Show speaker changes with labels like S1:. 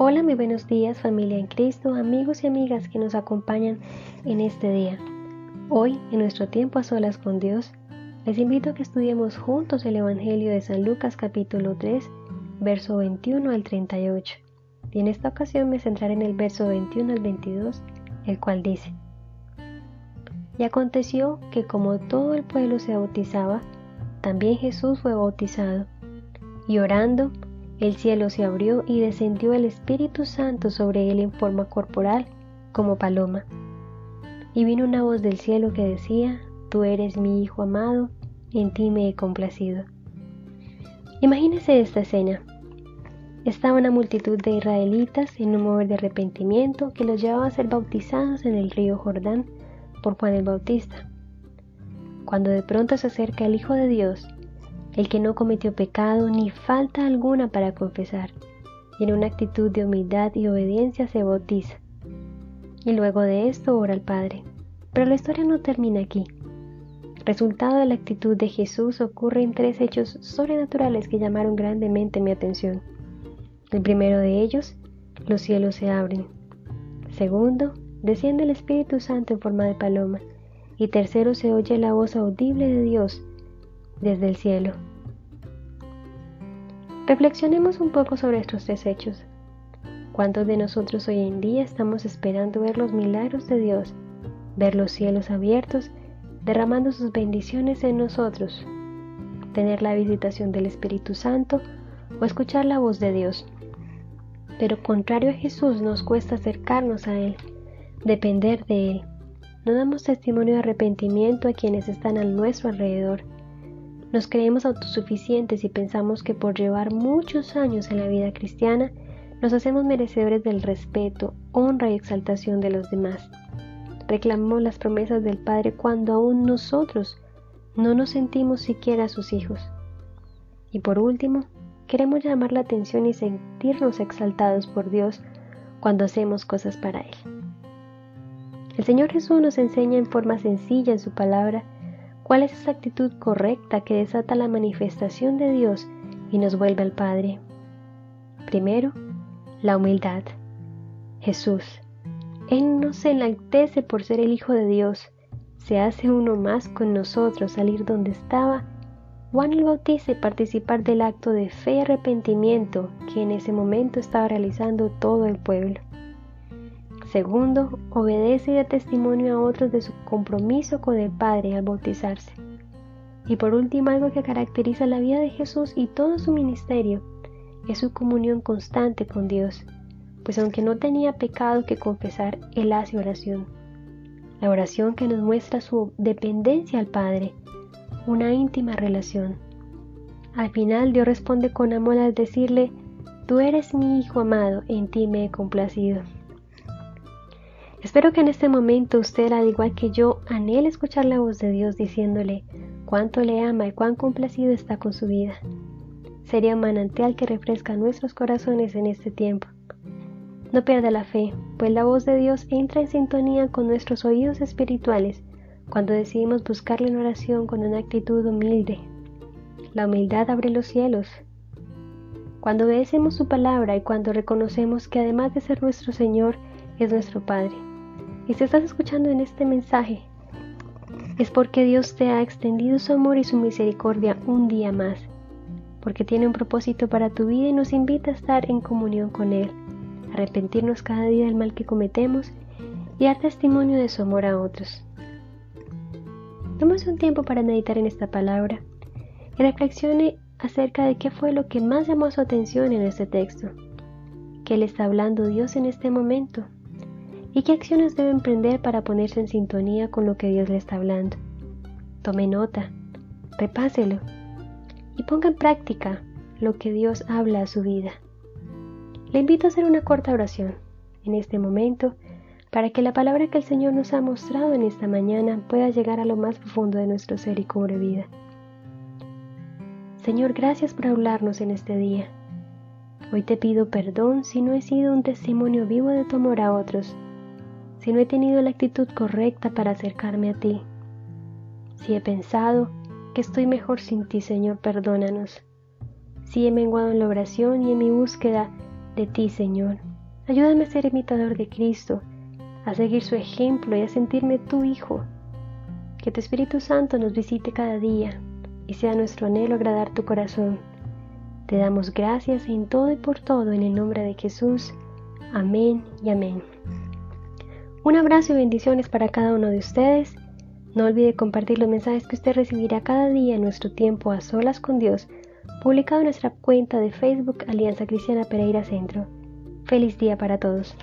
S1: Hola, muy buenos días familia en Cristo, amigos y amigas que nos acompañan en este día. Hoy, en nuestro tiempo a solas con Dios, les invito a que estudiemos juntos el Evangelio de San Lucas capítulo 3, verso 21 al 38. Y en esta ocasión me centraré en el verso 21 al 22, el cual dice, Y aconteció que como todo el pueblo se bautizaba, también Jesús fue bautizado, y orando, el cielo se abrió y descendió el Espíritu Santo sobre él en forma corporal, como paloma. Y vino una voz del cielo que decía, Tú eres mi Hijo amado, en ti me he complacido. Imagínese esta escena. Estaba una multitud de israelitas en un mover de arrepentimiento que los llevaba a ser bautizados en el río Jordán por Juan el Bautista. Cuando de pronto se acerca el Hijo de Dios, el que no cometió pecado ni falta alguna para confesar, y en una actitud de humildad y obediencia se bautiza. Y luego de esto ora al Padre. Pero la historia no termina aquí. Resultado de la actitud de Jesús ocurren tres hechos sobrenaturales que llamaron grandemente mi atención. El primero de ellos, los cielos se abren. Segundo, desciende el Espíritu Santo en forma de paloma. Y tercero, se oye la voz audible de Dios desde el cielo. Reflexionemos un poco sobre estos tres hechos. ¿Cuántos de nosotros hoy en día estamos esperando ver los milagros de Dios, ver los cielos abiertos, derramando sus bendiciones en nosotros, tener la visitación del Espíritu Santo o escuchar la voz de Dios? Pero contrario a Jesús nos cuesta acercarnos a Él, depender de Él. No damos testimonio de arrepentimiento a quienes están a nuestro alrededor nos creemos autosuficientes y pensamos que por llevar muchos años en la vida cristiana nos hacemos merecedores del respeto, honra y exaltación de los demás. Reclamamos las promesas del Padre cuando aún nosotros no nos sentimos siquiera sus hijos. Y por último, queremos llamar la atención y sentirnos exaltados por Dios cuando hacemos cosas para Él. El Señor Jesús nos enseña en forma sencilla en su palabra ¿Cuál es esa actitud correcta que desata la manifestación de Dios y nos vuelve al Padre? Primero, la humildad. Jesús. Él no se enaltece por ser el Hijo de Dios, se hace uno más con nosotros, salir donde estaba Juan el Bautista participar del acto de fe y arrepentimiento que en ese momento estaba realizando todo el pueblo. Segundo, obedece y da testimonio a otros de su compromiso con el Padre al bautizarse. Y por último, algo que caracteriza la vida de Jesús y todo su ministerio es su comunión constante con Dios, pues aunque no tenía pecado que confesar, él hace oración. La oración que nos muestra su dependencia al Padre, una íntima relación. Al final Dios responde con amor al decirle, Tú eres mi Hijo amado, en ti me he complacido. Espero que en este momento usted, al igual que yo, anhele escuchar la voz de Dios diciéndole cuánto le ama y cuán complacido está con su vida. Sería un manantial que refresca nuestros corazones en este tiempo. No pierda la fe, pues la voz de Dios entra en sintonía con nuestros oídos espirituales cuando decidimos buscarle en oración con una actitud humilde. La humildad abre los cielos. Cuando obedecemos su palabra y cuando reconocemos que además de ser nuestro Señor, es nuestro Padre. Y si estás escuchando en este mensaje, es porque Dios te ha extendido su amor y su misericordia un día más, porque tiene un propósito para tu vida y nos invita a estar en comunión con Él, arrepentirnos cada día del mal que cometemos y dar testimonio de su amor a otros. Tómase un tiempo para meditar en esta palabra y reflexione acerca de qué fue lo que más llamó su atención en este texto. ¿Qué le está hablando Dios en este momento? Y qué acciones debe emprender para ponerse en sintonía con lo que Dios le está hablando. Tome nota, repáselo y ponga en práctica lo que Dios habla a su vida. Le invito a hacer una corta oración en este momento para que la palabra que el Señor nos ha mostrado en esta mañana pueda llegar a lo más profundo de nuestro ser y cobre vida. Señor, gracias por hablarnos en este día. Hoy te pido perdón si no he sido un testimonio vivo de tu amor a otros si no he tenido la actitud correcta para acercarme a ti. Si he pensado que estoy mejor sin ti, Señor, perdónanos. Si he menguado en la oración y en mi búsqueda de ti, Señor, Ayúdame a ser imitador de Cristo, a seguir su ejemplo y a sentirme tu Hijo. Que tu Espíritu Santo nos visite cada día y sea nuestro anhelo agradar tu corazón. Te damos gracias en todo y por todo en el nombre de Jesús. Amén y amén. Un abrazo y bendiciones para cada uno de ustedes. No olvide compartir los mensajes que usted recibirá cada día en nuestro tiempo a solas con Dios, publicado en nuestra cuenta de Facebook Alianza Cristiana Pereira Centro. Feliz día para todos.